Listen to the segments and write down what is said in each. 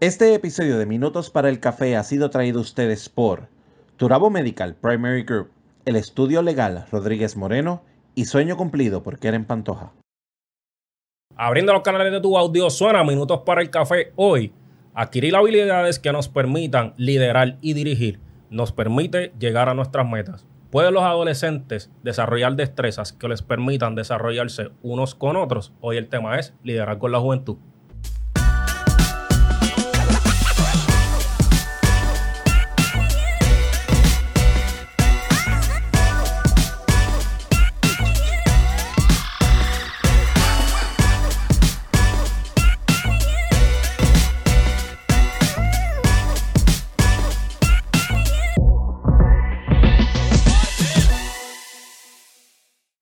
Este episodio de Minutos para el Café ha sido traído a ustedes por Turabo Medical Primary Group, el estudio legal Rodríguez Moreno y Sueño Cumplido por Keren Pantoja. Abriendo los canales de tu audio suena Minutos para el Café hoy. Adquirir habilidades que nos permitan liderar y dirigir nos permite llegar a nuestras metas. ¿Pueden los adolescentes desarrollar destrezas que les permitan desarrollarse unos con otros? Hoy el tema es liderar con la juventud.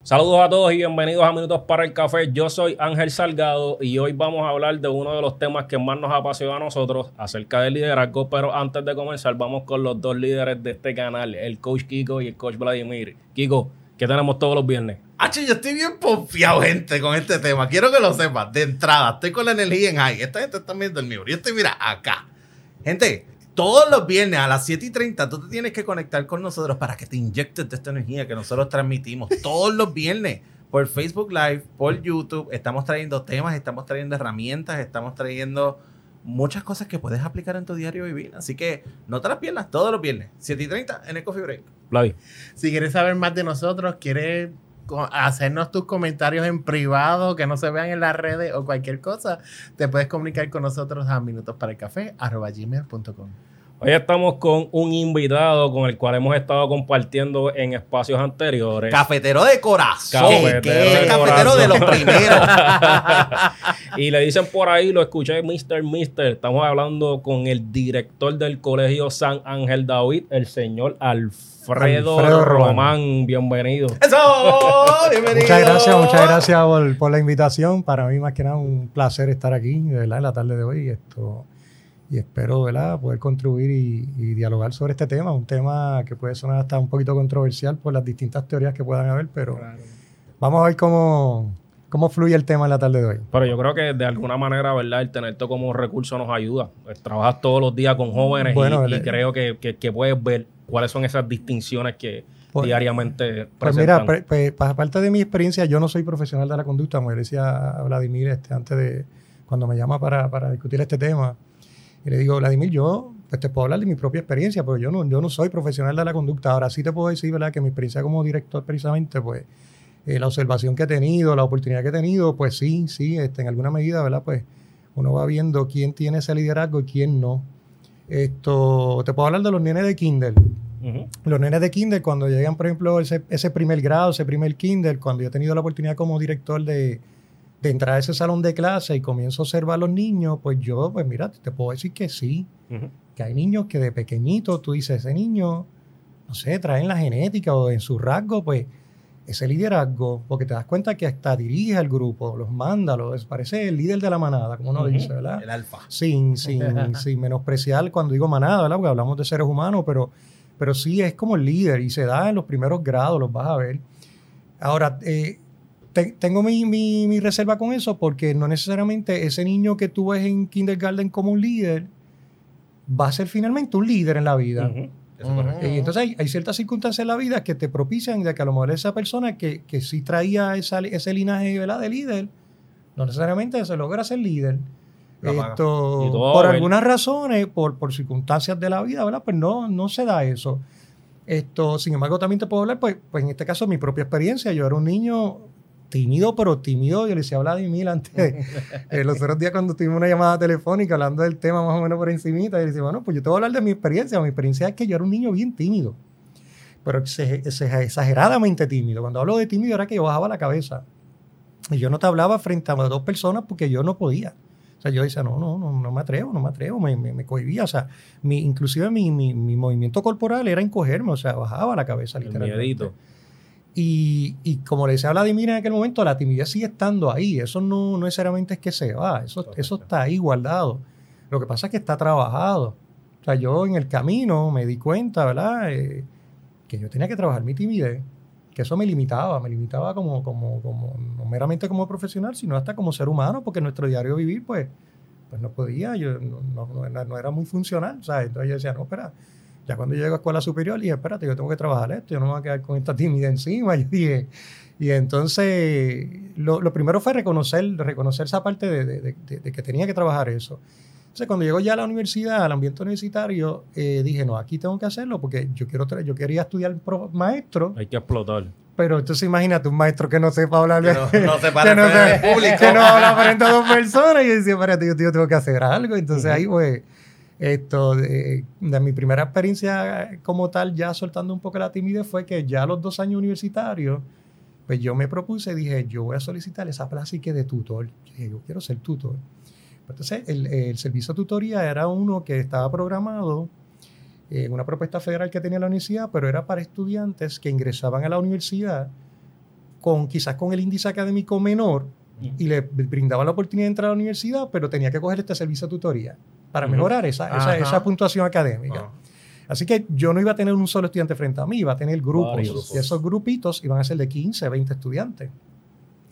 Saludos a todos y bienvenidos a Minutos para el Café. Yo soy Ángel Salgado y hoy vamos a hablar de uno de los temas que más nos apasiona a nosotros acerca del liderazgo. Pero antes de comenzar, vamos con los dos líderes de este canal, el coach Kiko y el coach Vladimir. Kiko, ¿qué tenemos todos los viernes? H, yo estoy bien confiado, gente, con este tema. Quiero que lo sepas. De entrada, estoy con la energía en high. Esta gente está viendo el mío. Yo estoy, mira, acá. Gente, todos los viernes a las 7 y 30 tú te tienes que conectar con nosotros para que te inyectes de esta energía que nosotros transmitimos todos los viernes por Facebook Live, por YouTube. Estamos trayendo temas, estamos trayendo herramientas, estamos trayendo muchas cosas que puedes aplicar en tu diario vivir. Así que no te las pierdas todos los viernes, 7 y 30 en el Coffee Break. Si quieres saber más de nosotros, quieres hacernos tus comentarios en privado, que no se vean en las redes o cualquier cosa, te puedes comunicar con nosotros a minutosparaelcafé.com. Hoy estamos con un invitado con el cual hemos estado compartiendo en espacios anteriores. Cafetero de corazón. Cafetero de el cafetero corazón. de los primeros. y le dicen por ahí, lo escuché, Mr. Mister. Estamos hablando con el director del colegio San Ángel David, el señor Alfredo, Alfredo Román. Román. Bienvenido. ¡Eso! ¡Bienvenido! Muchas gracias, muchas gracias por, por la invitación. Para mí, más que nada, un placer estar aquí, de verdad, en la tarde de hoy. Esto, y espero, ¿verdad?, poder contribuir y, y dialogar sobre este tema. Un tema que puede sonar hasta un poquito controversial por las distintas teorías que puedan haber, pero vamos a ver cómo, cómo fluye el tema en la tarde de hoy. Pero yo creo que de alguna manera, ¿verdad? El tenerte como recurso nos ayuda. Pues, trabajas todos los días con jóvenes y- Bueno, y, el- creo que, que- que puedes ver cuáles son esas distinciones que Pues- diariamente Pues presentan. mira, pre- pre- pa- aparte de mi experiencia, yo no soy profesional de la conducta, como decía Vladimir este, antes de cuando me llama para, para discutir este tema. Y le digo, Vladimir, yo pues, te puedo hablar de mi propia experiencia, pero yo no, yo no soy profesional de la conducta. Ahora sí te puedo decir, ¿verdad?, que mi experiencia como director, precisamente, pues, eh, la observación que he tenido, la oportunidad que he tenido, pues sí, sí, este, en alguna medida, ¿verdad? Pues uno va viendo quién tiene ese liderazgo y quién no. Esto, te puedo hablar de los nenes de Kindle los nenes de kinder, cuando llegan, por ejemplo, ese, ese primer grado, ese primer kinder, cuando yo he tenido la oportunidad como director de, de entrar a ese salón de clase y comienzo a observar a los niños, pues yo, pues mira, te puedo decir que sí, Ujú. que hay niños que de pequeñito tú dices, ese niño, no sé, traen la genética o en su rasgo, pues ese liderazgo, porque te das cuenta que hasta dirige al grupo, los manda, los, parece el líder de la manada, como uno Ujú. dice, ¿verdad? El alfa. sin, sin, sin menospreciar cuando digo manada, ¿verdad? Porque hablamos de seres humanos, pero, pero sí es como el líder y se da en los primeros grados, los vas a ver. Ahora, eh, te- tengo mi, mi- mi reserva con eso porque no necesariamente ese niño que tú ves en kindergarten como un líder va a ser finalmente un líder en la vida. Eso es correcto. Eh, Y entonces hay, hay ciertas circunstancias en la vida que te propician de que a lo mejor esa persona que, que sí traía esa- ese linaje ¿verdad? de líder, no necesariamente se logra ser líder. Esto, por algunas razones, por, por circunstancias de la vida, ¿verdad? Pues no, no se da eso. Esto, sin embargo, también te puedo hablar, pues, pues en este caso, mi propia experiencia. Yo era un niño tímido, pero tímido. Yo le decía a Vladimir antes, eh, los otros días cuando tuvimos una llamada telefónica hablando del tema más o menos por encimita, y le decía, bueno, pues yo te voy a hablar de mi experiencia. Mi experiencia es que yo era un niño bien tímido, pero exageradamente tímido. Cuando hablo de tímido era que yo bajaba la cabeza. Y yo no te hablaba frente a dos personas porque yo no podía. O sea, yo decía, no, no, no, no me atrevo, no me atrevo, me, me, me cohibía. O sea, mi, inclusive mi, mi, mi movimiento corporal era encogerme, o sea, bajaba la cabeza El literalmente. miedito. Y, y como le decía a Vladimir en aquel momento, la timidez sigue estando ahí. Eso no, no necesariamente es que se va, eso, eso está ahí guardado. Lo que pasa es que está trabajado. O sea, yo en el camino me di cuenta, ¿verdad? Eh, que yo tenía que trabajar mi timidez, que eso me limitaba, me limitaba como, como, como, no meramente como profesional, sino hasta como ser humano, porque en nuestro diario vivir, pues, pues no podía, yo no, no- no era, no era muy funcional, ¿sabes? Entonces yo decía, no, espera, ya cuando yo llego a escuela superior, dije, espérate, yo tengo que trabajar esto, yo no me voy a quedar con esta timidez encima, yo dije, y entonces lo, lo primero fue reconocer, reconocer esa parte de, de- de- de que tenía que trabajar eso. Entonces, cuando llego ya a la universidad, al ambiente universitario, eh, dije, no, aquí tengo que hacerlo porque yo, quiero yo quería estudiar pro- maestro, Hay que explotar. pero entonces imagínate un maestro que no sepa hablar Que no, no se para que no, público. que no habla frente a dos personas y yo decía, espérate, yo, yo tengo que hacer algo. Entonces ahí pues, esto, de, de mi primera experiencia como tal, ya soltando un poco la timidez, fue que ya a los dos años universitarios, pues yo me propuse, dije, yo voy a solicitar esa plaza y que de tutor. Yo dije, yo quiero ser tutor. Entonces, el, el servicio de tutoría era uno que estaba programado en una propuesta federal que tenía la universidad, pero era para estudiantes que ingresaban a la universidad con quizás con el índice académico menor y le brindaban la oportunidad de entrar a la universidad, pero tenía que coger este servicio de tutoría para mejorar esa, esa, puntuación académica. Ah. Así que yo no iba a tener un solo estudiante frente a mí, iba a tener grupos. Varios. Y esos grupitos iban a ser de 15, 20 estudiantes.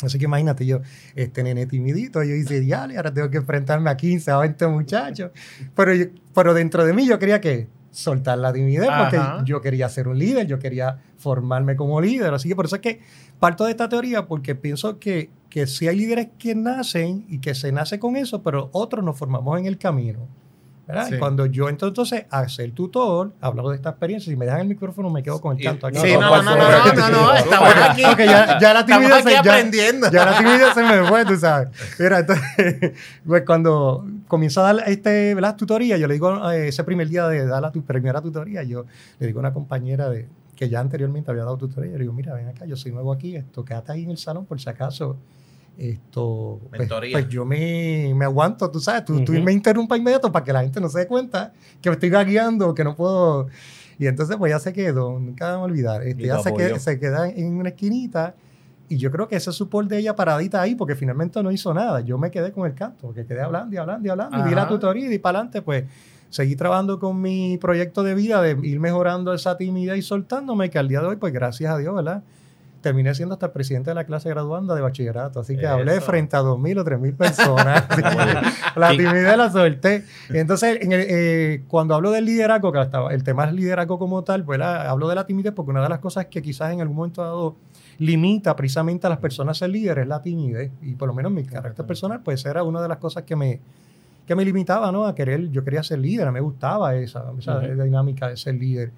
Así que imagínate yo, este nene timidito, yo hice diale, ahora tengo que enfrentarme a 15, a 20 muchachos. Pero, yo- pero dentro de mí yo quería que soltar la timidez porque Ajá. yo quería ser un líder, yo quería formarme como líder. Así que por eso es que parto de esta teoría porque pienso que, que sí hay líderes que nacen y que se nace con eso, pero otros nos formamos en el camino. Sí. Cuando yo entro entonces a ser tutor, hablo de esta experiencia, si me dejan el micrófono me quedo con el canto aquí. Sí, No, no, no, no, no, no, estamos aquí. Ya, ya la timidez se- ya- aprendiendo. ya la timidez se me fue, tú sabes. Mira, entonces, pues cuando comienzo a dar este, ¿verdad? tutoría, yo le digo, eh, ese primer día de dar la tu primera tutoría, yo le digo a una compañera de, que ya anteriormente había dado tutoría, yo le digo, mira, ven acá, yo soy nuevo aquí, esto, quédate ahí en el salón por si acaso. Esto, pues, Mentoría. pues yo me, me aguanto, tú sabes, tú, tú Ujú. me interrumpas inmediato para que la gente no se dé cuenta que me estoy guiando, que no puedo. Y entonces, pues ya se quedó, nunca me voy a olvidar. Este, Y ya se, queda, se queda en una esquinita y yo creo que ese support de ella paradita ahí, porque finalmente no hizo nada. Yo me quedé con el canto, porque quedé hablando y hablando y hablando. Y di la tutoría y di para adelante, pues seguí trabajando con mi proyecto de vida, de ir mejorando esa timidez y soltándome, que al día de hoy, pues gracias a Dios, ¿verdad? Terminé siendo hasta el presidente de la clase graduanda de bachillerato, así que hablé frente a 2.000 o 3.000 personas. la timidez la solté. Entonces, en el, eh, cuando hablo del liderazgo, que estaba, el tema es liderazgo como tal, pues la- hablo de la timidez porque una de las cosas que quizás en algún momento dado limita precisamente a las personas a ser líderes es la timidez. Y por lo menos mi carácter personal, pues era una de las cosas que me, que me limitaba, ¿no? A querer, yo quería ser líder, me gustaba esa, esa Ujú. dinámica de ser líder.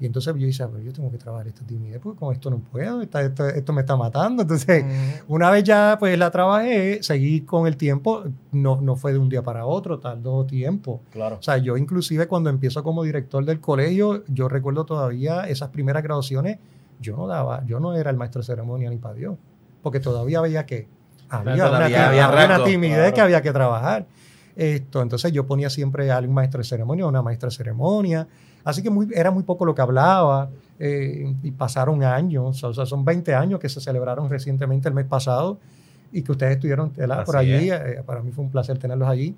Y entonces yo decía, pero yo tengo que trabajar esta timidez, porque con esto no puedo, esta- esto, esto me está matando. Entonces, una vez ya pues la trabajé, seguí con el tiempo, no, no fue de un día para otro, tardó tiempo. Claro. O sea, yo inclusive cuando empiezo como director del colegio, yo recuerdo todavía esas primeras graduaciones, yo no daba, yo no era el maestro de ceremonia ni para Dios, porque todavía veía que había, una, había había una timidez claro. que había que trabajar. Esto, entonces yo ponía siempre a un maestro de ceremonia, una maestra de ceremonia, así que muy, era muy poco lo que hablaba, eh, y pasaron años, o sea, son 20 años que se celebraron recientemente el mes pasado, y que ustedes estuvieron por allí, eh, para mí fue un placer tenerlos allí.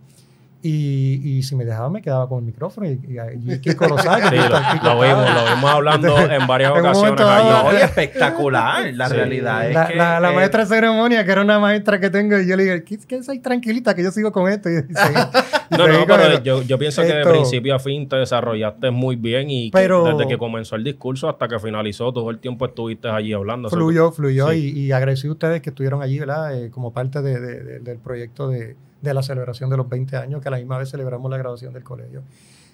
Y, y si me dejaban, me quedaba con el micrófono. Y, y, y Kiko lo sabe. Sí, lo, lo vimos, lo vimos hablando en varias En ocasiones dado, allí. No, y espectacular. La Sí. realidad es La, que. la- la eh, maestra de ceremonia, que era una maestra que tengo, y yo le dije, ¿qué, qué soy tranquilita que yo sigo con esto? Y, No, no, pero yo, yo pienso que de Esto- principio a fin te desarrollaste muy bien y que Pero- desde que comenzó el discurso hasta que finalizó, todo el tiempo estuviste allí hablando. Fluyó, fluyó Sí. y, y agradecí a ustedes que estuvieron allí, ¿verdad? Eh, como parte de- de- de- del proyecto de, de la celebración de los 20 años, que a la misma vez celebramos la graduación del colegio.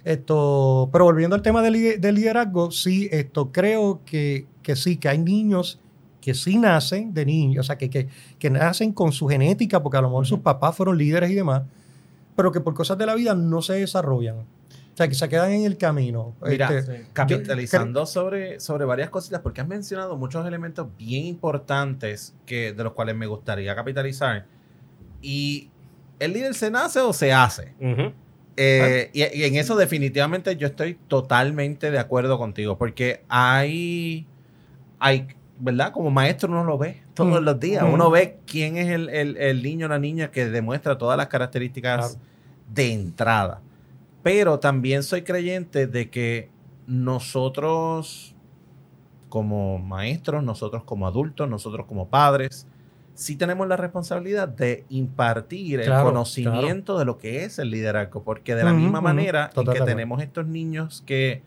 Esto, pero volviendo al tema del, del liderazgo, sí, esto creo que, que sí, que hay niños que sí nacen de niños, o sea, que, que, que nacen con su genética, porque a lo mejor sus papás fueron líderes y demás, pero que por cosas de la vida no se desarrollan. O sea, que se quedan en el camino. Mira, Este, capitalizando sobre, sobre varias cositas, porque has mencionado muchos elementos bien importantes que, de los cuales me gustaría capitalizar. Y el líder se nace o se hace. Eh, y, y en eso definitivamente yo estoy totalmente de acuerdo contigo, porque hay, hay ¿verdad? Como maestro uno lo ve todos Mm. los días. Mm. Uno ve quién es el, el- el niño o la niña que demuestra todas las características Claro. de entrada. Pero también soy creyente de que nosotros como maestros, nosotros como adultos, nosotros como padres, sí tenemos la responsabilidad de impartir el Claro, conocimiento de lo que es el liderazgo, porque de la misma manera en que tenemos estos niños que,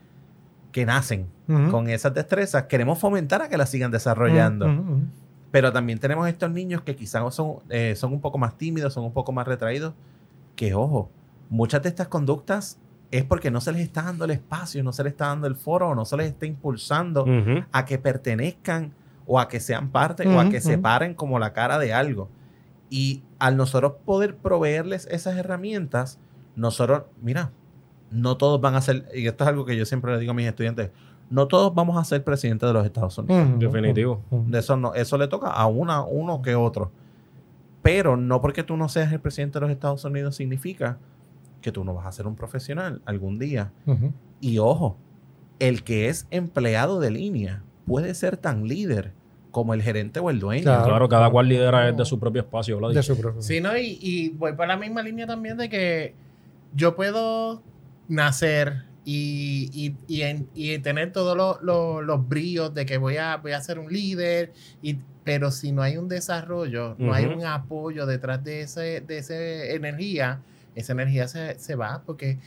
que nacen con esas destrezas, queremos fomentar a que las sigan desarrollando. Pero también tenemos estos niños que quizás son, eh, son un poco más tímidos, son un poco más retraídos, que ojo, muchas de estas conductas es porque no se les está dando el espacio, no se les está dando el foro, no se les está impulsando a que pertenezcan o a que sean parte o a que se paren como la cara de algo. Y al nosotros poder proveerles esas herramientas, nosotros, mira, no todos van a ser, y esto es algo que yo siempre le digo a mis estudiantes, no todos vamos a ser presidentes de los Estados Unidos. Definitivo. De eso no, eso le toca a una, uno que otro. Pero no porque tú no seas el presidente de los Estados Unidos significa que tú no vas a ser un profesional algún día. Y ojo, el que es empleado de línea puede ser tan líder como el gerente o el dueño. Claro. Claro, cada cual lidera desde su propio espacio. De su propio- Sí, ¿no? Y, y voy por la misma línea también de que yo puedo nacer y, y- y en- y tener todos los, los- los brillos de que voy a, voy a ser un líder, y, pero si no hay un desarrollo, no hay un apoyo detrás de, ese, de esa energía, esa energía se, se va porque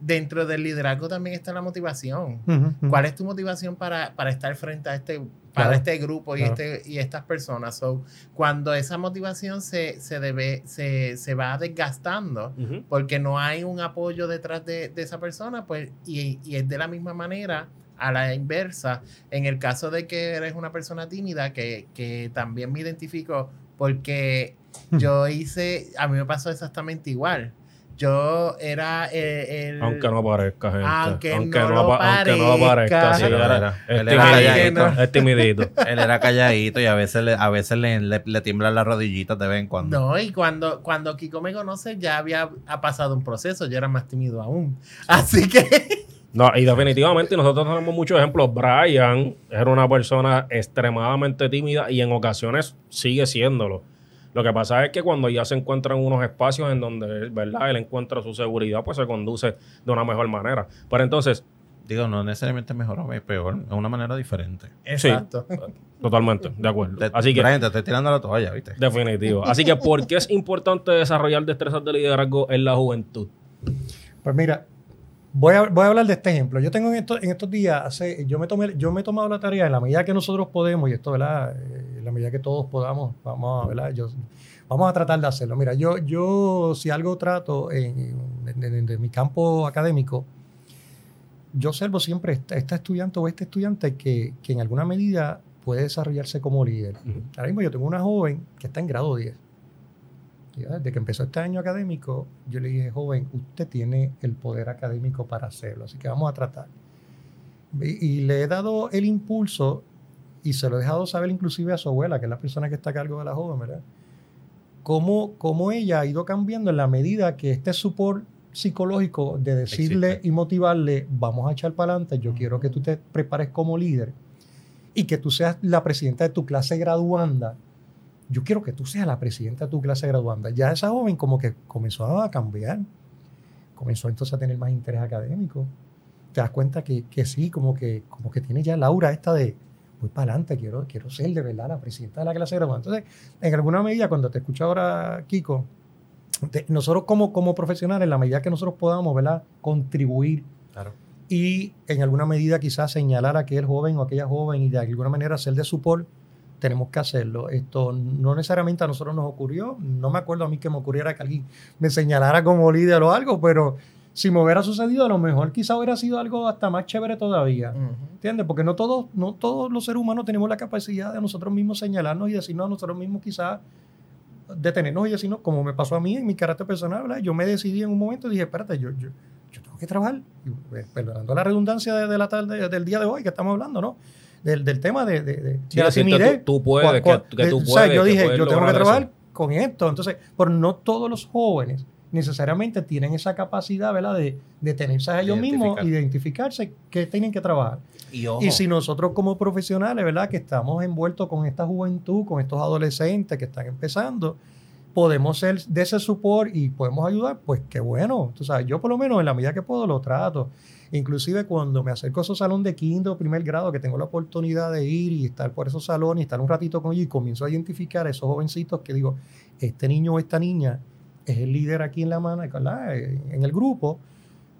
dentro del liderazgo también está la motivación. ¿Cuál es tu motivación para, para estar frente a este, para Claro, este grupo y, claro. este, y estas personas? So, cuando esa motivación se, se, debe, se, se va desgastando porque no hay un apoyo detrás de, de esa persona, pues, y, y es de la misma manera a la inversa, en el caso de que eres una persona tímida, que, que también me identifico porque yo hice, a mí me pasó exactamente igual. Yo era el... el- Aunque no parezca, gente. Aunque no lo pa- aunque no parezca. parezca. sí, Él era- era- es él era timidito, calladito. Es timidito. Él era calladito y a veces le, a veces le, le, le tiemblan las rodillitas de vez en cuando. No, y cuando, cuando Kiko me conoce ya había ha pasado un proceso, yo era más tímido aún. Así que... No, y definitivamente nosotros tenemos muchos ejemplos. Brian era una persona extremadamente tímida y en ocasiones sigue siéndolo. Lo que pasa es que cuando ya se encuentra en unos espacios en donde, ¿verdad? Él encuentra su seguridad, pues se conduce de una mejor manera. Pero entonces, Digo, no necesariamente mejor o peor, es una manera diferente. Exacto. totalmente, de acuerdo. Te, Así que, Brian, te estoy tirando la toalla, ¿viste? definitivo. Así que, ¿por qué es importante desarrollar destrezas de liderazgo en la juventud? Pues mira, voy a, voy a hablar de este ejemplo. Yo tengo en, estos- en estos días, hace, yo, me tomé, yo me he tomado la tarea en la medida que nosotros podemos, y esto, ¿verdad? Eh, En la medida que todos podamos, vamos a, ¿verdad? Yo, vamos a tratar de hacerlo. Mira, yo, yo si algo trato en, en- en- en mi campo académico, yo observo siempre esta, esta estudiante o este estudiante que, que en alguna medida puede desarrollarse como líder. Ujú. Ahora mismo yo tengo una joven que está en grado 10. Ya Desde que empezó este año académico, yo le dije, joven, usted tiene el poder académico para hacerlo, así que vamos a tratar. Y, y le he dado el impulso y se lo he dejado saber inclusive a su abuela, que es la persona que está a cargo de la joven, ¿verdad? Cómo, cómo ella ha ido cambiando en la medida que este support psicológico de decirle Existe. y motivarle, vamos a echar para adelante, yo quiero que tú te prepares como líder y que tú seas la presidenta de tu clase graduanda, yo quiero que tú seas la presidenta de tu clase graduanda. Ya esa joven como que comenzó a cambiar, comenzó entonces a tener más interés académico. Te das cuenta que, que sí, como que, como que tiene ya la aura esta de, voy para adelante, quiero, quiero ser de verdad la presidenta de la clase graduanda. Entonces, en alguna medida, cuando te escucho ahora, Kiko, te- nosotros como, como profesionales, en la medida que nosotros podamos, ¿verdad? Contribuir Claro. y en alguna medida quizás señalar a aquel joven o aquella joven y de alguna manera ser de support, tenemos que hacerlo. Esto no necesariamente a nosotros nos ocurrió, no me acuerdo a mí que me ocurriera que alguien me señalara como líder o algo, pero si me hubiera sucedido a lo mejor quizá hubiera sido algo hasta más chévere todavía. Ujú. ¿Entiendes? Porque no todos, no todos los seres humanos tenemos la capacidad de nosotros mismos señalarnos y decirnos a nosotros mismos quizás detenernos y decirnos, como me pasó a mí en mi carácter personal, ¿verdad? yo me decidí en un momento y dije, espérate, yo, yo, yo tengo que trabajar, y, eh, perdonando la redundancia de, de la tarde, del día de hoy que estamos hablando, ¿no? Del, del tema de, de, de- Sí, de la decirte, timidez. tú, tú puedes, que, cu- que tú o puedes. sea, yo dije, puedes yo tengo que trabajar eso. con esto. Entonces, pero no todos los jóvenes necesariamente tienen esa capacidad, ¿verdad? De detenerse a ellos mismos y identificarse que tienen que trabajar. Y Y si nosotros como profesionales, ¿verdad? Que estamos envueltos con esta juventud, con estos adolescentes que están empezando, podemos ser de ese support y podemos ayudar, pues qué bueno. Tú sabes, yo por lo menos en la medida que puedo lo trato. Inclusive cuando me acerco a esos salones de quinto o primer grado, que tengo la oportunidad de ir y estar por esos salones y estar un ratito con ellos y comienzo a identificar a esos jovencitos que digo, este niño o esta niña es el líder aquí en la mano, en el grupo,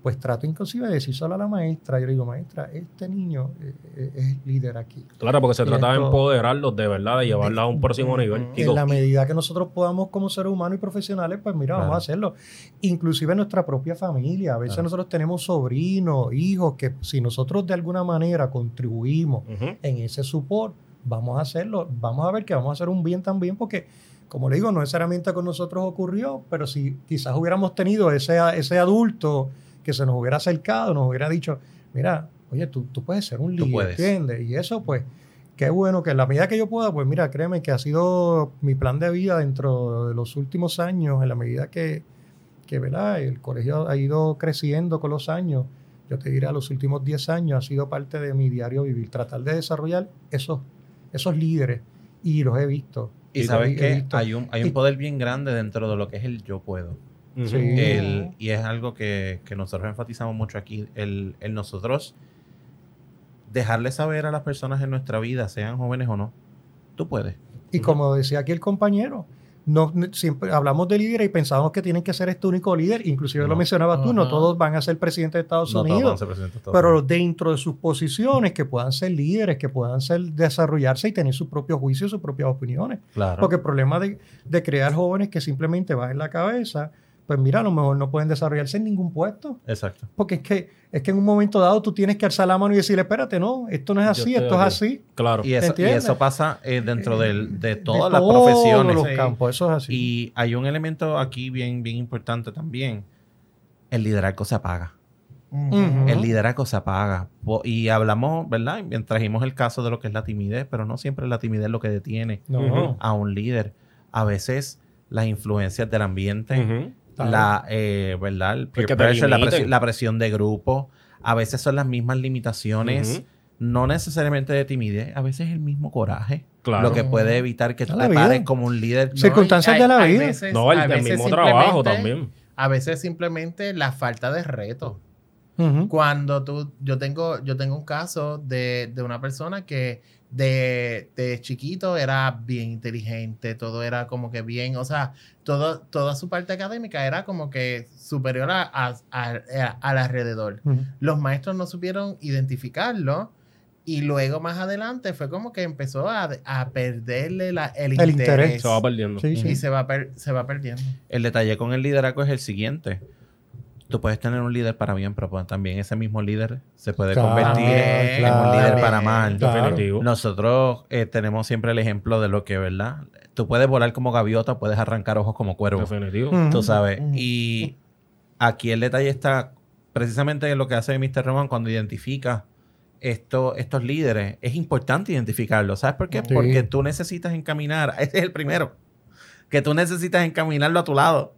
pues trato inclusive de decir solo a la maestra, yo le digo, maestra, este niño eh, eh, es líder aquí. Claro, porque se trata de empoderarlos de verdad, de llevarlos a un próximo nivel. Y En la medida que nosotros podamos como seres humanos y profesionales, pues mira, vamos a hacerlo. Inclusive en nuestra propia familia. A veces Claro. nosotros tenemos sobrinos, hijos, que si nosotros de alguna manera contribuimos en ese support, vamos a hacerlo. Vamos a ver que vamos a hacer un bien también porque, como le digo, no necesariamente con nosotros ocurrió, pero si quizás hubiéramos tenido ese, ese adulto que se nos hubiera acercado, nos hubiera dicho, mira, oye, tú, tú puedes ser un líder. ¿entiendes? Y eso, pues, qué bueno que en la medida que yo pueda, pues mira, créeme que ha sido mi plan de vida dentro de los últimos años, en la medida que, que ¿verdad? el colegio ha ido creciendo con los años. Yo te diré, los últimos 10 años ha sido parte de mi diario vivir, tratar de desarrollar esos, esos líderes y los he visto. Y los sabes que hay un, hay Y- un poder bien grande dentro de lo que es el yo puedo. Ujú. Sí. El- y es algo que, que nosotros enfatizamos mucho aquí, el, el nosotros dejarle saber a las personas en nuestra vida, sean jóvenes o no, tú puedes. Y como decía aquí el compañero, no, siempre hablamos de líderes y pensamos que tienen que ser este único líder, inclusive lo mencionabas tú, no todos van a ser presidentes de Estados No todos van a Unidos, ser de Estados pero Unidos. dentro de sus posiciones que puedan ser líderes, que puedan ser desarrollarse y tener su propio juicio, sus propias opiniones. Claro. Porque el problema de, de crear jóvenes que simplemente van en la cabeza, pues mira, a lo mejor no pueden desarrollarse en ningún puesto. Exacto. Porque es que, es que en un momento dado tú tienes que alzar la mano y decirle, espérate, no, esto no es así, esto es así. Claro. Y eso, y eso pasa eh, dentro del- de todas De las todos profesiones. los Sí. campos, eso es así. Y hay un elemento aquí bien, bien importante también. El liderazgo se apaga. El liderazgo se apaga. Y hablamos, ¿verdad? Trajimos el caso de lo que es la timidez, pero no siempre es la timidez lo que detiene No, a un líder. A veces las influencias del ambiente, Ujú. Claro. la, eh, ¿verdad? El peer pressure, la, presión de grupo. A veces son las mismas limitaciones, no necesariamente de timidez, a veces el mismo coraje. Claro. Lo que puede evitar que tú te vida. pares como un líder. Circunstancias y de la hay vida. veces- No, el, mismo trabajo también. A veces simplemente la falta de reto. Cuando tú, yo tengo, yo tengo un caso de, de una persona que de, de chiquito era bien inteligente, todo era como que bien, o sea, todo, toda su parte académica era como que superior a, a- a- al alrededor. Ujú. Los maestros no supieron identificarlo y luego más adelante fue como que empezó a, a perderle la- el, El interés. interés. Se va perdiendo. Sí, sí. Y se va, per- se va perdiendo. El detalle con el liderazgo es el siguiente. Tú puedes tener un líder para bien, pero también ese mismo líder se puede Claro, convertir en claro. un líder para mal. Claro. Definitivo. Nosotros eh, tenemos siempre el ejemplo de lo que, ¿verdad? Tú puedes volar como gaviota, puedes arrancar ojos como cuervo. Definitivo. Tú sabes. Y aquí el detalle está precisamente en lo que hace Mr. Roman cuando identifica esto, estos líderes. Es importante identificarlos. ¿Sabes por qué? Sí. Porque tú necesitas encaminar. Ese es el primero. Que tú necesitas encaminarlo a tu lado.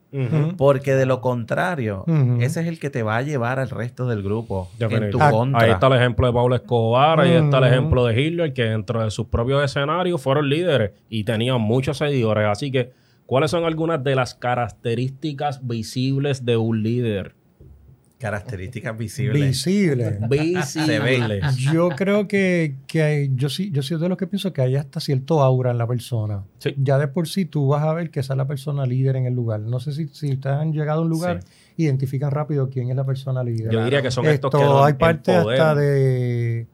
Porque de lo contrario, ese es el que te va a llevar al resto del grupo en tu contra. Ahí está el ejemplo de Pablo Escobar, ahí está el ejemplo de Hitler, que dentro de sus propios escenarios fueron líderes y tenían muchos seguidores. Así que, ¿cuáles son algunas de las características visibles de un líder? Características visibles. Visible. Visibles. Yo creo que, que hay- yo sí, yo soy de los que pienso que hay hasta cierto aura en la persona. Sí. Ya de por sí tú vas a ver que esa es la persona líder en el lugar. No sé si, si ustedes han llegado a un lugar, identifican rápido quién es la persona líder. Yo diría que son estos Esto, que hay parte poder. hasta de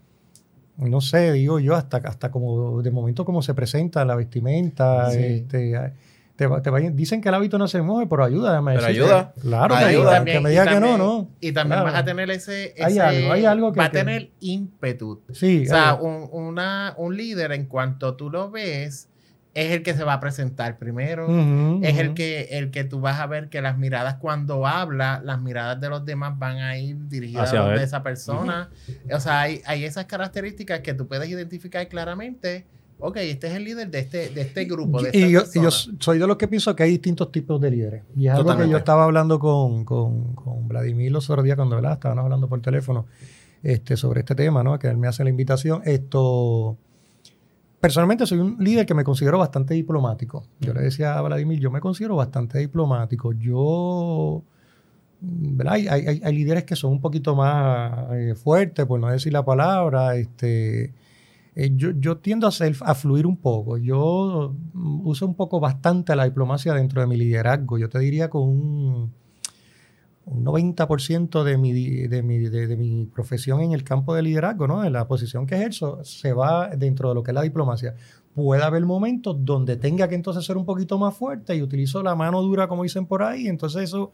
no sé, digo yo, hasta, hasta como de momento como se presenta la vestimenta, Sí. este, te va- te va- dicen que el hábito no se mueve, pero ayuda, déjame Pero decirte. ayuda. Claro, que Ayuda. ayuda. también- que me y diga que no, también- no. Y también Claro. vas a tener ese, Hay ese- algo, hay algo que- va a que- tener ímpetu. Sí, O sea, hay- un, una- un líder en cuanto tú lo ves, es el que se va a presentar primero. Es el que, el que tú vas a ver que las miradas cuando habla, las miradas de los demás van a ir dirigidas Hacia a donde esa persona. O sea, hay, hay esas características que tú puedes identificar claramente. Ok, este es el líder de este, de este grupo. De y yo, soy de los que pienso que hay distintos tipos de líderes. Y es algo que yo estaba hablando con, con, con Vladimir los otros días cuando ¿verdad? estábamos hablando por teléfono este, sobre este tema, ¿no? Que él me hace la invitación. Esto, personalmente soy un líder que me considero bastante diplomático. Yo le decía a Vladimir, yo me considero bastante diplomático. Yo, ¿verdad? Hay, hay- hay líderes que son un poquito más eh, fuertes, por no decir la palabra. Este, eh, yo, yo tiendo a, fluir un poco. Yo mm, uso un poco bastante la diplomacia dentro de mi liderazgo. Yo te diría con un, un 90% de mi, de, mi, de, mi profesión en el campo de liderazgo, ¿no? de la posición que ejerzo, se va dentro de lo que es la diplomacia. Puede haber momentos donde tenga que entonces ser un poquito más fuerte y utilizo la mano dura, como dicen por ahí, entonces eso,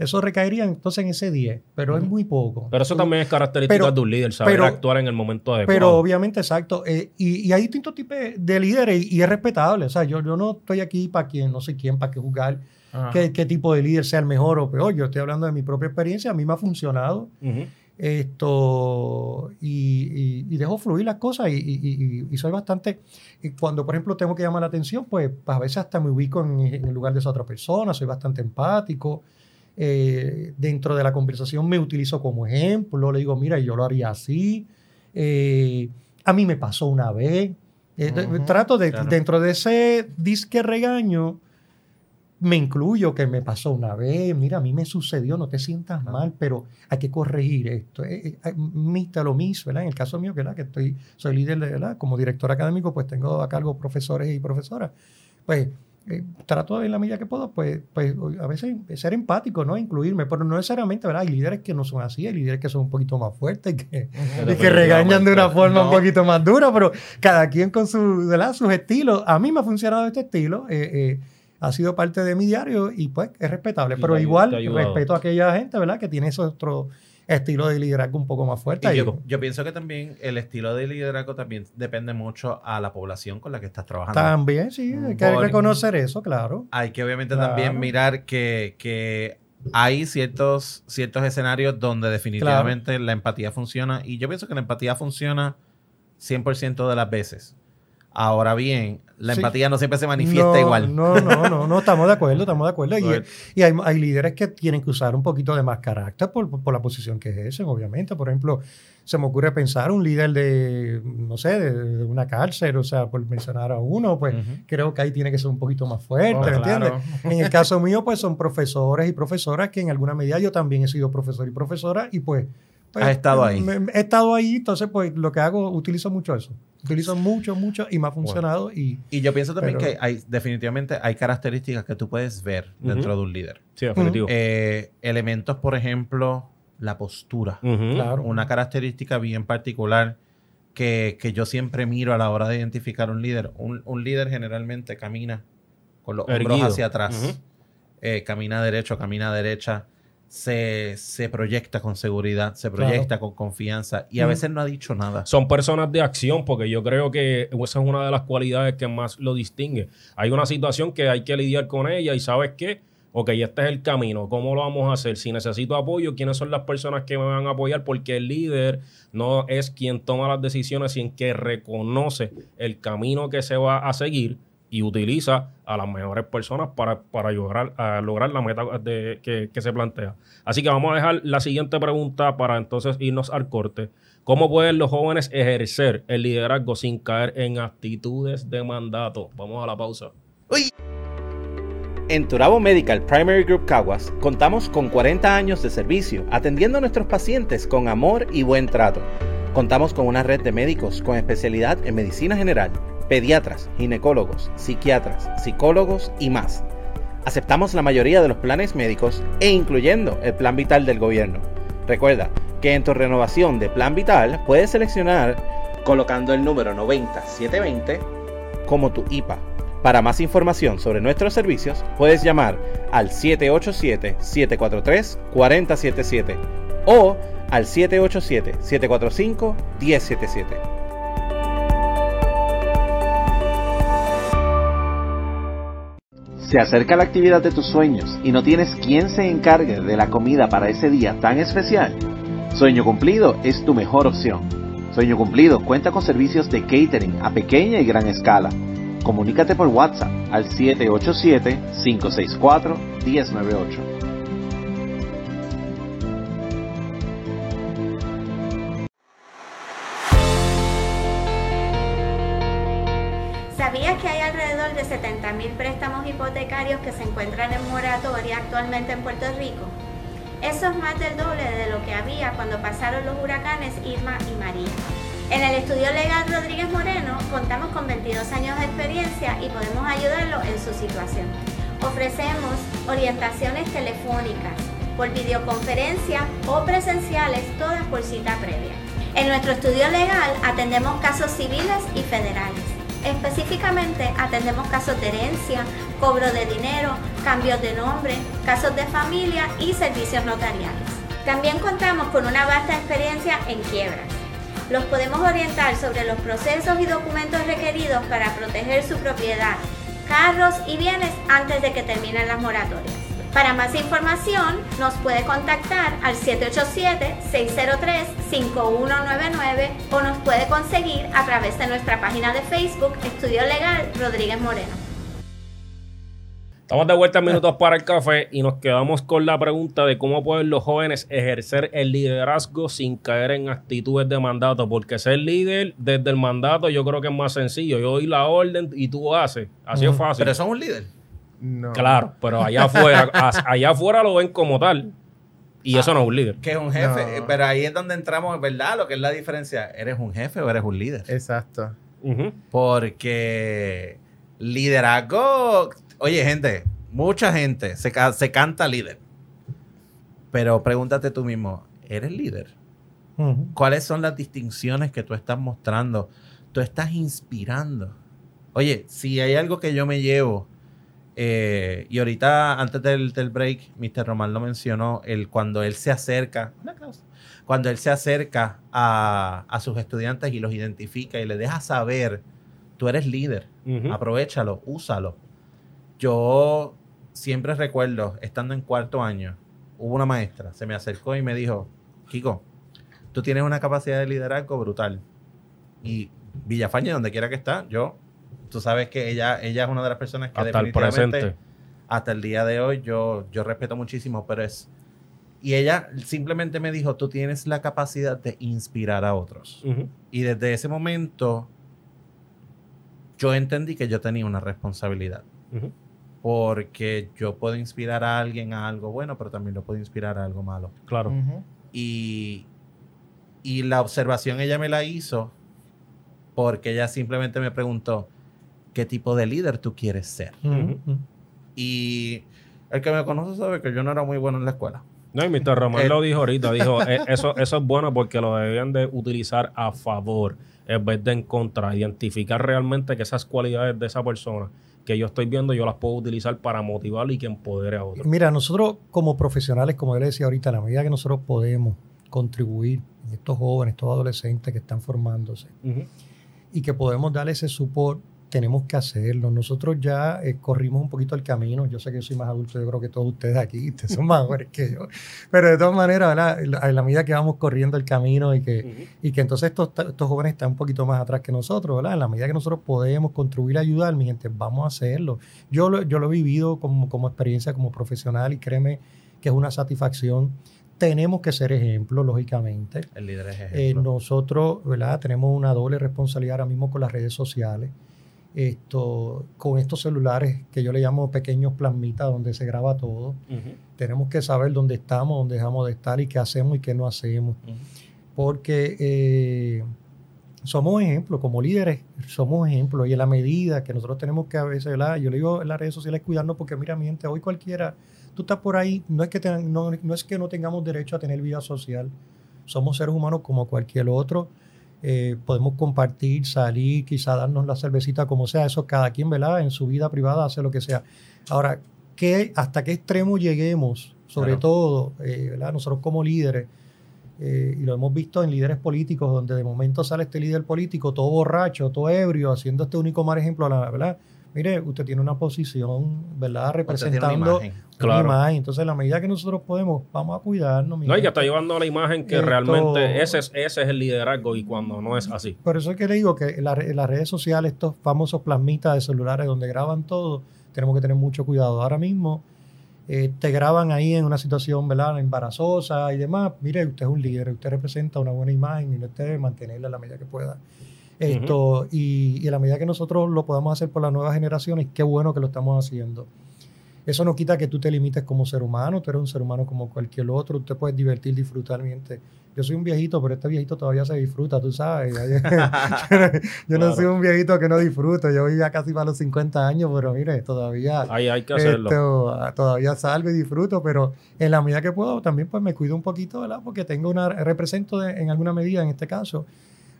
eso recaería entonces en ese 10, pero es muy poco. Pero eso también es característica Pero- de un líder, saber pero- actuar en el momento adecuado. Pero obviamente, exacto. eh, y, y hay distintos tipos de líderes y, y es respetable. O sea, yo, yo no estoy aquí para quien, no sé quién, para que juzgar qué, qué tipo de líder sea el mejor o peor. Yo estoy hablando de mi propia experiencia. A mí me ha funcionado esto y, y- y dejo fluir las cosas y, y- soy bastante cuando por ejemplo tengo que llamar la atención pues, pues, a veces hasta me ubico en, en el lugar de esa otra persona soy bastante empático Eh, dentro de la conversación me utilizo como ejemplo le digo mira yo lo haría así Eh, a mí me pasó una vez Eh, de- Ujú, trato de claro. dentro de ese disque regaño me incluyo que me pasó una vez, mira, a mí me sucedió, no te sientas Claro. mal, pero hay que corregir esto. Eh, eh, Mista lo mismo, ¿verdad? En el caso mío, que, ¿verdad? que estoy, soy líder, de, ¿verdad? Como director académico, pues tengo a cargo profesores y profesoras. Pues eh, trato de en la medida que puedo, pues, pues a veces ser empático, ¿no? Incluirme, pero no necesariamente, ¿verdad? Hay líderes que no son así, hay líderes que son un poquito más fuertes, que, y que regañan de una forma un poquito más dura, pero cada quien con su, ¿verdad? sus estilos. A mí me ha funcionado este estilo. eh, eh, ha sido parte de mi diario y pues es respetable. Pero igual respeto a aquella gente, ¿verdad? Que tiene ese otro estilo de liderazgo un poco más fuerte. Y yo, pienso que también el estilo de liderazgo también depende mucho a la población con la que estás trabajando. también, sí, hay que Por- reconocer eso, claro. Hay que obviamente Claro. también mirar que, que hay ciertos, ciertos escenarios donde definitivamente la empatía funciona y yo pienso que la empatía funciona 100% de las veces. Ahora bien, la Sí. empatía no siempre se manifiesta no, igual. No, no, no, no, estamos de acuerdo, estamos de acuerdo. Y, hay, hay líderes que tienen que usar un poquito de más carácter por, por la posición que ejercen, obviamente. Por ejemplo, se me ocurre pensar un líder de, no sé, de, una cárcel, o sea, por mencionar a uno, pues creo que ahí tiene que ser un poquito más fuerte, Oh, ¿me claro. entiendes? En el caso mío, pues son profesores y profesoras que en alguna medida yo también he sido profesor y profesora y pues... pues, Has estado ahí. me- me- he estado ahí, entonces pues lo que hago, utilizo mucho eso. Utilizo mucho, mucho y me ha funcionado y... Y yo pienso también Pero- que hay definitivamente hay características que tú puedes ver dentro de un líder. Sí, definitivo. Eh, elementos, por ejemplo, la postura. Claro. Una característica bien particular que, que yo siempre miro a la hora de identificar un líder. Un, un líder generalmente camina con los hombros hacia atrás. Eh, camina derecho, camina derecha. Se, se proyecta con seguridad, se proyecta con confianza y a veces no ha dicho nada. Son personas de acción, porque yo creo que esa es una de las cualidades que más lo distingue. Hay una situación que hay que lidiar con ella y sabes qué, ok, este es el camino, ¿cómo lo vamos a hacer? Si necesito apoyo, ¿quiénes son las personas que me van a apoyar? Porque el líder no es quien toma las decisiones, sino que reconoce el camino que se va a seguir y utiliza a las mejores personas para, para lograr, a lograr la meta de- que, que se plantea. Así que vamos a dejar la siguiente pregunta para entonces irnos al corte. ¿Cómo pueden los jóvenes ejercer el liderazgo sin caer en actitudes de mandato? Vamos a la pausa. En Turabo Medical Primary Group Caguas contamos con 40 años de servicio atendiendo a nuestros pacientes con amor y buen trato. Contamos con una red de médicos con especialidad en medicina general, pediatras, ginecólogos, psiquiatras, psicólogos y más. Aceptamos la mayoría de los planes médicos e incluyendo el plan vital del gobierno. Recuerda que en tu renovación de plan vital puedes seleccionar colocando el número 90720 como tu IPA. Para más información sobre nuestros servicios, puedes llamar al 787-743-4077 o al 787-745-1077. Se acerca la actividad de tus sueños y no tienes quien se encargue de la comida para ese día tan especial. Sueño Cumplido es tu mejor opción. Sueño Cumplido cuenta con servicios de catering a pequeña y gran escala. Comunícate por WhatsApp al 787-564-1098. Que se encuentran en moratoria actualmente en Puerto Rico? Eso es más del doble de lo que había cuando pasaron los huracanes Irma y María. En el estudio legal Rodríguez Moreno contamos con 22 años de experiencia y podemos ayudarlo en su situación. Ofrecemos orientaciones telefónicas, por videoconferencia o presenciales, todas por cita previa. En nuestro estudio legal atendemos casos civiles y federales. Específicamente atendemos casos de herencia, cobro de dinero, cambios de nombre, casos de familia y servicios notariales. También contamos con una vasta experiencia en quiebras. Los podemos orientar sobre los procesos y documentos requeridos para proteger su propiedad, carros y bienes antes de que terminen las moratorias. Para más información nos puede contactar al 787-603-5199 o nos puede conseguir a través de nuestra página de Facebook Estudio Legal Rodríguez Moreno. Estamos de vuelta en Minutos para el Café y nos quedamos con la pregunta de cómo pueden los jóvenes ejercer el liderazgo sin caer en actitudes de mandato. Porque ser líder desde el mandato yo creo que es más sencillo. Yo doy la orden y tú haces. Así es fácil. Pero eso es un líder. No. Claro, pero allá afuera, allá afuera lo ven como tal. Y eso no es un líder. Que es un jefe. No. Pero ahí es donde entramos, ¿verdad? Lo que es la diferencia. ¿Eres un jefe o eres un líder? Exacto. Porque liderazgo. Oye, gente, mucha gente se, ca- se canta líder. Pero pregúntate tú mismo, ¿eres líder? ¿Cuáles son las distinciones que tú estás mostrando? Tú estás inspirando. Oye, si hay algo que yo me llevo, eh, y ahorita antes del, del break, Mr. Román lo mencionó, el, cuando él se acerca, cuando él se acerca a, a sus estudiantes y los identifica y le deja saber, tú eres líder, aprovechalo, úsalo. Yo siempre recuerdo, estando en cuarto año, hubo una maestra, se me acercó y me dijo, Kiko, tú tienes una capacidad de liderazgo brutal. Y Villafañe, donde quiera que está, yo, tú sabes que ella, ella es una de las personas que Hasta el definitivamente presente. hasta el día de hoy yo, yo respeto muchísimo, pero es... Y ella simplemente me dijo, tú tienes la capacidad de inspirar a otros. Ujú. Y desde ese momento yo entendí que yo tenía una responsabilidad. Ujú. Porque yo puedo inspirar a alguien a algo bueno, pero también lo puedo inspirar a algo malo. Claro. Ujú. Y, y la observación ella me la hizo porque ella simplemente me preguntó, ¿qué tipo de líder tú quieres ser? Y el que me conoce sabe que yo no era muy bueno en la escuela. No, y Mr. Román Eh. lo dijo ahorita, dijo, "Eh, eso, eso es bueno porque lo deben de utilizar a favor en vez de en contra, identificar realmente que esas cualidades de esa persona que yo estoy viendo, yo las puedo utilizar para motivar y que empodere a otros. Mira, nosotros como profesionales, como yo le decía ahorita, a la medida que nosotros podemos contribuir en estos jóvenes, estos adolescentes que están formándose y que podemos darle ese support, tenemos que hacerlo. Nosotros ya eh, corrimos un poquito el camino. Yo sé que yo soy más adulto, yo creo que todos ustedes aquí, ustedes son más jóvenes que yo. Pero de todas maneras, ¿verdad? a la medida que vamos corriendo el camino y que, Ujú. y que entonces estos, estos jóvenes están un poquito más atrás que nosotros, ¿verdad? En la medida que nosotros podemos contribuir a ayudar, mi gente, vamos a hacerlo. Yo lo, yo lo he vivido como, como experiencia, como profesional y créeme que es una satisfacción. Tenemos que ser ejemplo, lógicamente. El líder es Eh, ejemplo. nosotros, ¿verdad? Tenemos una doble responsabilidad ahora mismo con las redes sociales. Esto, con estos celulares que yo le llamo pequeños plasmitas donde se graba todo. Tenemos que saber dónde estamos, dónde dejamos de estar y qué hacemos y qué no hacemos. Porque eh, somos ejemplos, como líderes somos ejemplos y en la medida que nosotros tenemos que a veces, ¿verdad? yo le digo en las redes sociales cuidarnos porque mira mi gente, hoy cualquiera, tú estás por ahí, no es que, ten- no, no es que no tengamos derecho a tener vida social, somos seres humanos como cualquier otro, eh, podemos compartir, salir, quizá darnos la cervecita como sea, eso cada quien, ¿verdad? En su vida privada hace lo que sea. Ahora, ¿qué, ¿hasta qué extremo lleguemos? Sobre Claro. todo, eh, ¿verdad? Nosotros como líderes, eh, y lo hemos visto en líderes políticos, donde de momento sale este líder político todo borracho, todo ebrio, haciendo este único mal ejemplo, ¿verdad? Mire, usted tiene una posición, ¿verdad? Usted tiene una Representando imagen. una Claro. imagen. Entonces, en la medida que nosotros podemos, vamos a cuidarnos. No, y que está llevando a la imagen que Esto- realmente ese es, ese es el liderazgo y cuando no es así. Por eso es que le digo que en, la- en las redes sociales, estos famosos plasmitas de celulares donde graban todo, tenemos que tener mucho cuidado. Ahora mismo eh, te graban ahí en una situación ¿verdad? embarazosa y demás. Mire, usted es un líder, usted representa una buena imagen y usted debe mantenerla a la medida que pueda. Esto, y, y a la medida que nosotros lo podamos hacer por las nuevas generaciones, qué bueno que lo estamos haciendo. Eso no quita que tú te limites como ser humano, tú eres un ser humano como cualquier otro, tú te puedes divertir, disfrutar. miente. Yo soy un viejito, pero este viejito todavía se disfruta, tú sabes. yo no soy un viejito que no disfruto, yo ya casi para los 50 años, pero mire, todavía, Ahí hay que hacerlo. esto, todavía salgo y disfruto, pero en la medida que puedo también pues me cuido un poquito, ¿verdad? Porque tengo una, represento de- en alguna medida, en este caso,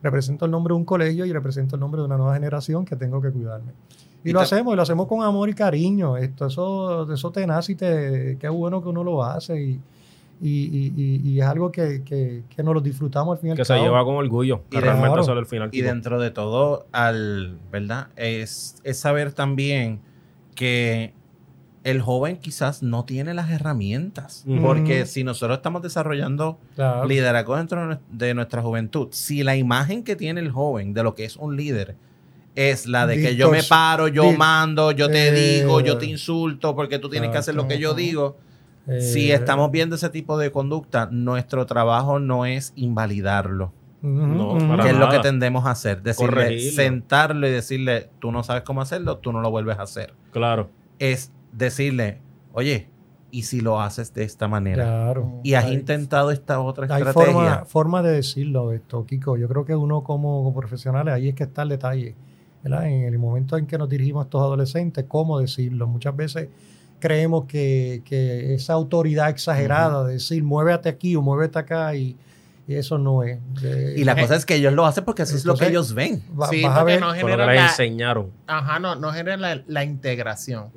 represento el nombre de un colegio y represento el nombre de una nueva generación que tengo que cuidarme. Y, Y lo hacemos, y lo hacemos con amor y cariño. Esto, eso, eso te nace y te, qué bueno que uno lo hace y, y, y- es algo que, que, que nos lo disfrutamos al fin y al Que se cabo. lleva con orgullo. Y Que realmente el final. Y dentro de todo, al, ¿verdad? Es, es saber también que el joven quizás no tiene las herramientas. Porque si nosotros estamos desarrollando Claro. liderazgo dentro de nues- de nuestra juventud, si la imagen que tiene el joven de lo que es un líder es la de que yo me paro, yo mando, yo te eh, digo, yo te insulto porque tú tienes que hacer lo que yo digo. Eh, Si estamos viendo ese tipo de conducta, nuestro trabajo no es invalidarlo. No, que es lo que tendemos a hacer. Decirle, Corregirlo. sentarlo y decirle, tú no sabes cómo hacerlo, tú no lo vuelves a hacer. Claro. Es decirle, oye, ¿y si lo haces de esta manera? Claro. Y has Hay- intentado esta otra Hay estrategia. forma, forma de decirlo esto, Kiko. Yo creo que uno como, como profesionales, ahí es que está el detalle. ¿verdad? En el momento en que nos dirigimos a estos adolescentes, cómo decirlo. Muchas veces creemos que, que esa autoridad exagerada de decir, muévete aquí o muévete acá, y, y eso no es. Y la cosa es que ellos lo hacen porque eso es lo que ellos ven. va- Sí, vas a porque ver. no genera la, enseñaron. ajá, no, no genera la, la integración.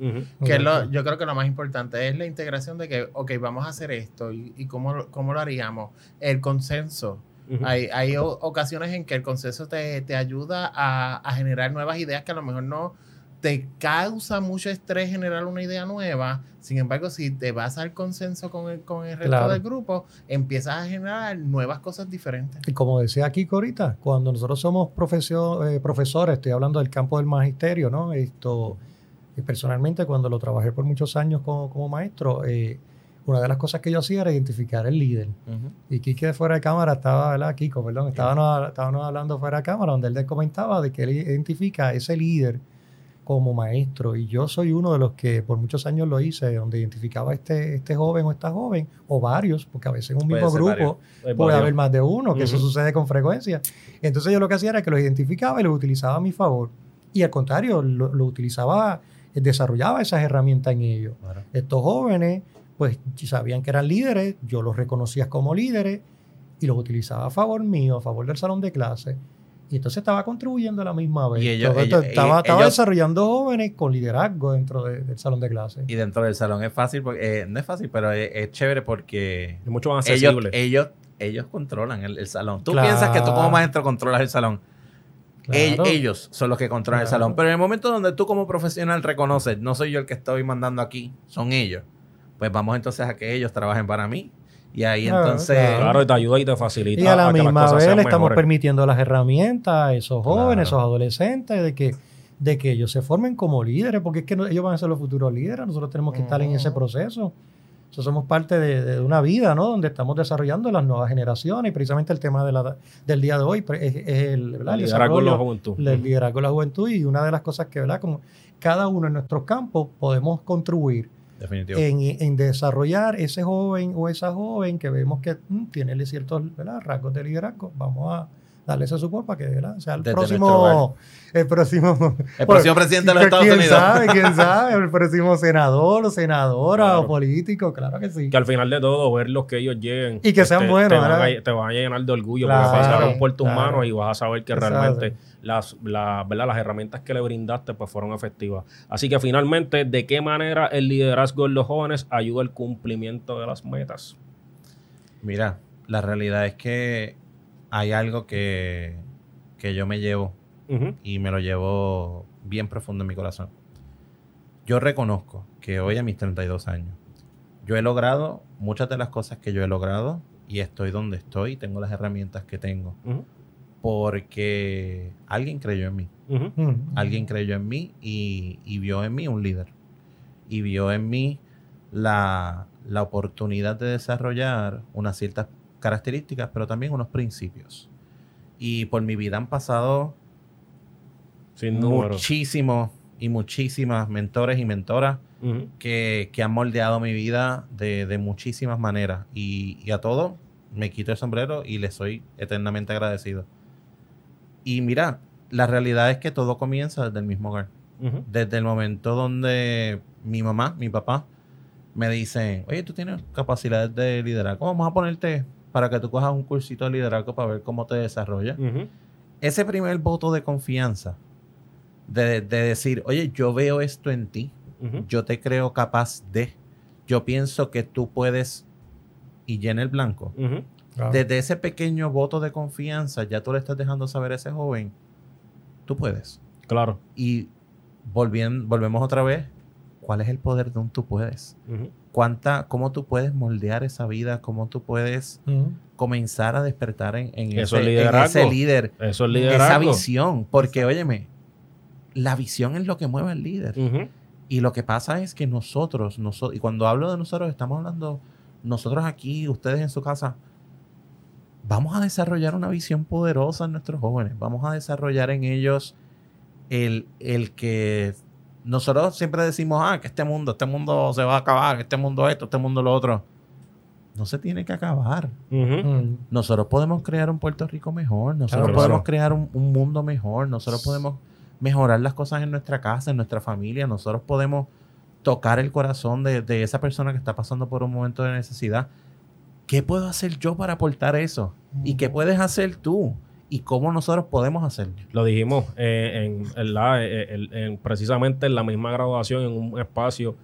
Que es lo- yo creo que lo más importante es la integración de que, ok, vamos a hacer esto y, y cómo, lo- cómo lo haríamos. El consenso. Hay, hay o- ocasiones en que el consenso te, te ayuda a, a generar nuevas ideas que a lo mejor no te causa mucho estrés generar una idea nueva. Sin embargo, si te vas al consenso con el, con el resto Claro. del grupo, empiezas a generar nuevas cosas diferentes. Y como decía Kiko ahorita, cuando nosotros somos profesio- eh, profesores, estoy hablando del campo del magisterio, ¿no? Esto, y personalmente, cuando lo trabajé por muchos años como, como maestro, eh, una de las cosas que yo hacía era identificar el líder. Y Kike fuera de cámara estaba, ¿verdad? Kiko, perdón, estábamos, estábamos hablando fuera de cámara, donde él comentaba de que él identifica ese líder como maestro. Y yo soy uno de los que por muchos años lo hice, donde identificaba a este, este joven o esta joven, o varios, porque a veces en un Puede mismo grupo. Es puede haber más de uno, que eso sucede con frecuencia. Entonces yo lo que hacía era que los identificaba y los utilizaba a mi favor. Y al contrario, lo, lo utilizaba, eh, desarrollaba esas herramientas en ellos. Claro. Estos jóvenes, pues sabían que eran líderes, yo los reconocía como líderes y los utilizaba a favor mío, a favor del salón de clase. Y entonces estaba contribuyendo a la misma vez. Y ellos- Todo esto ellos- estaba, estaba ellos- desarrollando jóvenes con liderazgo dentro de- del salón de clase. Y dentro del salón es fácil, porque, eh, no es fácil, pero es, es chévere porque Es mucho más ellos, accesible. ellos, ellos controlan el, el salón. Tú Claro. piensas que tú como maestro controlas el salón. Claro. Ellos son los que controlan el salón. Pero en el momento donde tú como profesional reconoces, no soy yo el que estoy mandando aquí, son ellos. Pues vamos entonces a que ellos trabajen para mí. Y ahí Claro, entonces... claro. Y te ayuda y te facilita. Y a la que las misma cosas vez le estamos mejores. permitiendo las herramientas a esos jóvenes, Claro. esos adolescentes, de que, de que ellos se formen como líderes, porque es que no- ellos van a ser los futuros líderes, nosotros tenemos que estar en ese proceso. Eso somos parte de, de una vida, ¿no? Donde estamos desarrollando las nuevas generaciones y precisamente el tema de la- del día de hoy es, es el, el Liderazgo en la juventud. del liderazgo de la juventud y una de las cosas que, ¿verdad? Como cada uno en nuestros campos podemos contribuir Definitivo. en, en desarrollar ese joven o esa joven que vemos que mm, tiene ciertos ¿verdad? rasgos de liderazgo. Vamos a darle ese support para que ¿verdad? sea el Desde próximo, el próximo, el próximo presidente de los Estados ¿Quién Unidos. sabe? ¿Quién sabe? El próximo senador o senadora Claro. o político, claro que sí. Que al final de todo, ver los que ellos lleguen. Y que sean te- buenos, Te van, a, te van a llenar de orgullo Claro, porque pasaron por tus claro. manos y vas a saber que Exacto. realmente las, la- ¿verdad? las herramientas que le brindaste pues fueron efectivas. Así que finalmente, ¿de qué manera el liderazgo en los jóvenes ayuda al cumplimiento de las metas? Mira, la realidad es que hay algo que, que yo me llevo y me lo llevo bien profundo en mi corazón. Yo reconozco que hoy a mis 32 años, yo he logrado muchas de las cosas que yo he logrado y estoy donde estoy y tengo las herramientas que tengo. Porque alguien creyó en mí. Mm. Alguien creyó en mí y, y vio en mí un líder. Y vio en mí la, la oportunidad de desarrollar unas ciertas características, pero también unos principios. Y por mi vida han pasado Sin muchísimos y muchísimas mentores y mentoras que, que han moldeado mi vida de, de muchísimas maneras. Y, y a todos me quito el sombrero y les soy eternamente agradecido. Y mira, la realidad es que todo comienza desde el mismo hogar. Desde el momento donde mi mamá, mi papá, me dicen, oye, tú tienes capacidades de liderazgo, vamos a ponerte para que tú cojas un cursito de liderazgo para ver cómo te desarrollas. Ujú. Ese primer voto de confianza, de, de decir, oye, yo veo esto en ti, yo te creo capaz de, yo pienso que tú puedes y llena el blanco. Claro. Desde ese pequeño voto de confianza, ya tú le estás dejando saber a ese joven, tú puedes. Claro. Y volvien- volvemos otra vez, ¿cuál es el poder de un tú puedes? ¿Cuánta, ¿Cómo tú puedes moldear esa vida? ¿Cómo tú puedes comenzar a despertar en, en Eso ese, es en liderazgo. ese líder? Eso es Esa liderazgo. visión. Porque, óyeme, la visión es lo que mueve al líder. Y lo que pasa es que nosotros, nosotros, y cuando hablo de nosotros, estamos hablando nosotros aquí, ustedes en su casa, vamos a desarrollar una visión poderosa en nuestros jóvenes. Vamos a desarrollar en ellos el, el que nosotros siempre decimos, ah, que este mundo, este mundo se va a acabar, que este mundo esto, este mundo lo otro. No se tiene que acabar. Mm. Nosotros podemos crear un Puerto Rico mejor, nosotros Claro, podemos claro. crear un, un mundo mejor, nosotros podemos mejorar las cosas en nuestra casa, en nuestra familia, nosotros podemos tocar el corazón de, de esa persona que está pasando por un momento de necesidad. ¿Qué puedo hacer yo para aportar eso? ¿Y qué puedes hacer tú? ¿Y cómo nosotros podemos hacerlo? Lo dijimos eh, en, en la- eh, en- en- precisamente en la misma graduación, en un espacio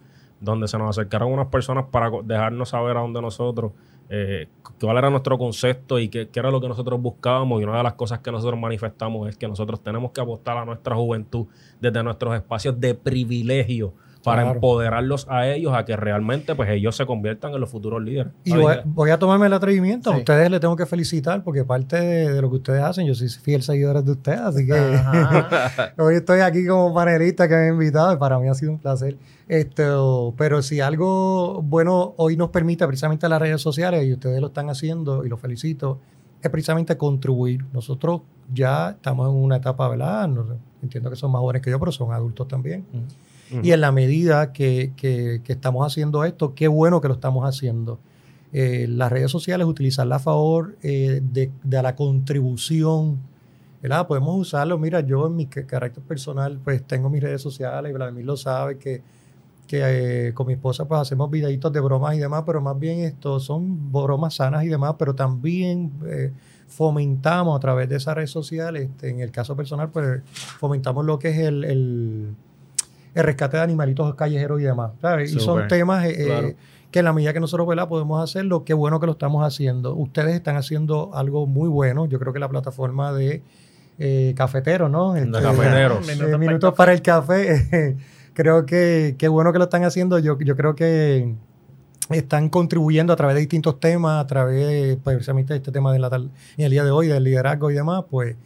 donde se nos acercaron unas personas para dejarnos saber a dónde nosotros, eh, cuál era nuestro concepto y qué, qué era lo que nosotros buscábamos. Y una de las cosas que nosotros manifestamos es que nosotros tenemos que apostar a nuestra juventud desde nuestros espacios de privilegio para Claro. empoderarlos a ellos, a que realmente pues ellos se conviertan en los futuros líderes. Y Ay, voy, voy a tomarme el atrevimiento. A ustedes les tengo que felicitar porque parte de, de lo que ustedes hacen, yo soy fiel seguidor de ustedes, así que hoy estoy aquí como panelista que me han invitado y para mí ha sido un placer. Esto, pero si algo bueno hoy nos permite precisamente las redes sociales y ustedes lo están haciendo y lo felicito, es precisamente contribuir. Nosotros ya estamos en una etapa, ¿verdad? No sé, entiendo que son más jóvenes que yo, pero son adultos también. Ujú. Y en la medida que, que- que estamos haciendo esto, qué bueno que lo estamos haciendo. Eh, las redes sociales, utilizarla a favor eh, de, de la contribución, ¿verdad? Podemos usarlo. Mira, yo en mi ca- carácter personal, pues tengo mis redes sociales, y Vladimir lo sabe, que, que eh, con mi esposa pues hacemos videitos de bromas y demás, pero más bien esto son bromas sanas y demás, pero también eh, fomentamos a través de esas redes sociales, este, en el caso personal, pues fomentamos lo que es el- el el rescate de animalitos callejeros y demás. ¿sabes? Y son temas eh, Claro. que en la medida que nosotros ¿verdad? podemos hacerlo, qué bueno que lo estamos haciendo. Ustedes están haciendo algo muy bueno. Yo creo que la plataforma de eh, cafetero, ¿no? De Este, cafeteros. eh, Minutos para el minutos para el café. creo que qué bueno que lo están haciendo. Yo, yo creo que están contribuyendo a través de distintos temas, a través de, pues, precisamente de este tema de la, tal- en el día de hoy, del liderazgo y demás, pues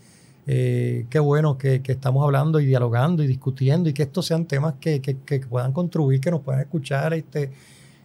eh, qué bueno que, que estamos hablando y dialogando y discutiendo y que estos sean temas que, que- que puedan contribuir, que nos puedan escuchar, este,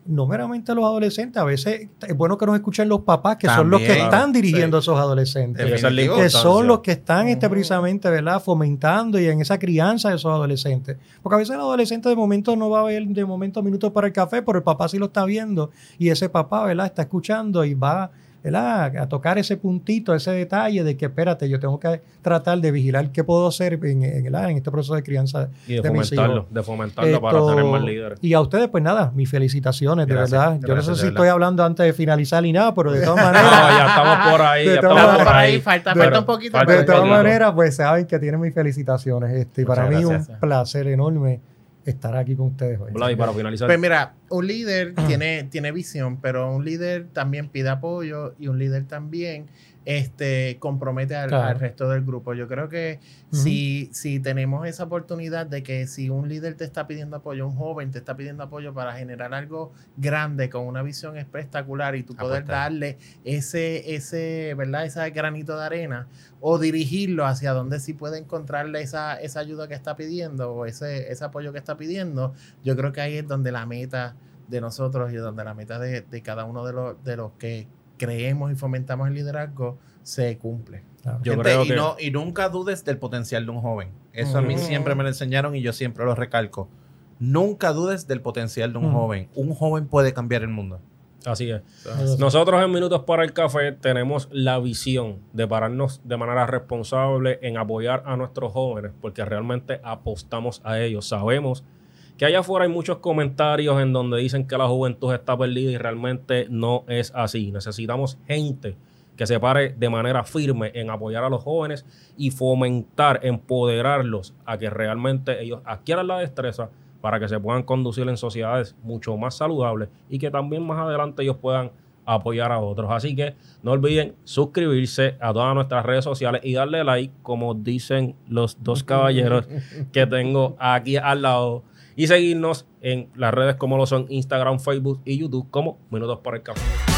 no meramente los adolescentes, a veces es bueno que nos escuchen los papás, que son los que están sí. dirigiendo a esos adolescentes Definitivo. que son los que están este, Ujú. precisamente ¿verdad? fomentando y en esa crianza de esos adolescentes. Porque a veces el adolescente de momento no va a ver de momento minutos para el café, pero el papá sí lo está viendo y ese papá ¿verdad? está escuchando y va ¿verdad? a tocar ese puntito, ese detalle de que espérate, yo tengo que tratar de vigilar qué puedo hacer en, en, en este proceso de crianza. Y de, de mis fomentarlo, hijos. de fomentarlo para tener más líderes. Y a ustedes, pues nada, mis felicitaciones, Gracias, de verdad. yo no sé si estoy hablando antes de finalizar ni nada, pero de todas No, maneras. ya estamos por ahí, De ya estamos por ahí. falta, Pero falta un poquito. falta De todas maneras, pues saben que tienen mis felicitaciones. Este, y Muchas para mí gracias. un placer enorme estar aquí con ustedes hoy. Vlad, y para finalizar, Pues mira, un líder tiene, tiene visión, pero un líder también pide apoyo y un líder también este, compromete al, Claro. al resto del grupo. Yo creo que si, si tenemos esa oportunidad de que si un líder te está pidiendo apoyo, un joven te está pidiendo apoyo para generar algo grande con una visión espectacular y tú poder darle ese, ese, ¿verdad? Ese granito de arena o dirigirlo hacia donde sí puede encontrarle esa, esa ayuda que está pidiendo o ese, ese apoyo que está pidiendo, yo creo que ahí es donde la meta de nosotros y donde la meta de, de cada uno de los, de los que creemos y fomentamos el liderazgo, se cumple. Yo Gente, creo y, no, y nunca dudes del potencial de un joven. Eso a mí Ujú. siempre me lo enseñaron y yo siempre lo recalco. Nunca dudes del potencial de un Ujú. joven. Un joven puede cambiar el mundo. así es. Nosotros en Minutos para el Café tenemos la visión de pararnos de manera responsable en apoyar a nuestros jóvenes porque realmente apostamos a ellos. Sabemos que allá afuera hay muchos comentarios en donde dicen que la juventud está perdida y realmente no es así. Necesitamos gente que se pare de manera firme en apoyar a los jóvenes y fomentar, empoderarlos a que realmente ellos adquieran la destreza para que se puedan conducir en sociedades mucho más saludables y que también más adelante ellos puedan apoyar a otros. Así que no olviden suscribirse a todas nuestras redes sociales y darle like, como dicen los dos caballeros que tengo aquí al lado. Y seguirnos en las redes como lo son Instagram, Facebook y YouTube como Minutos para el Café.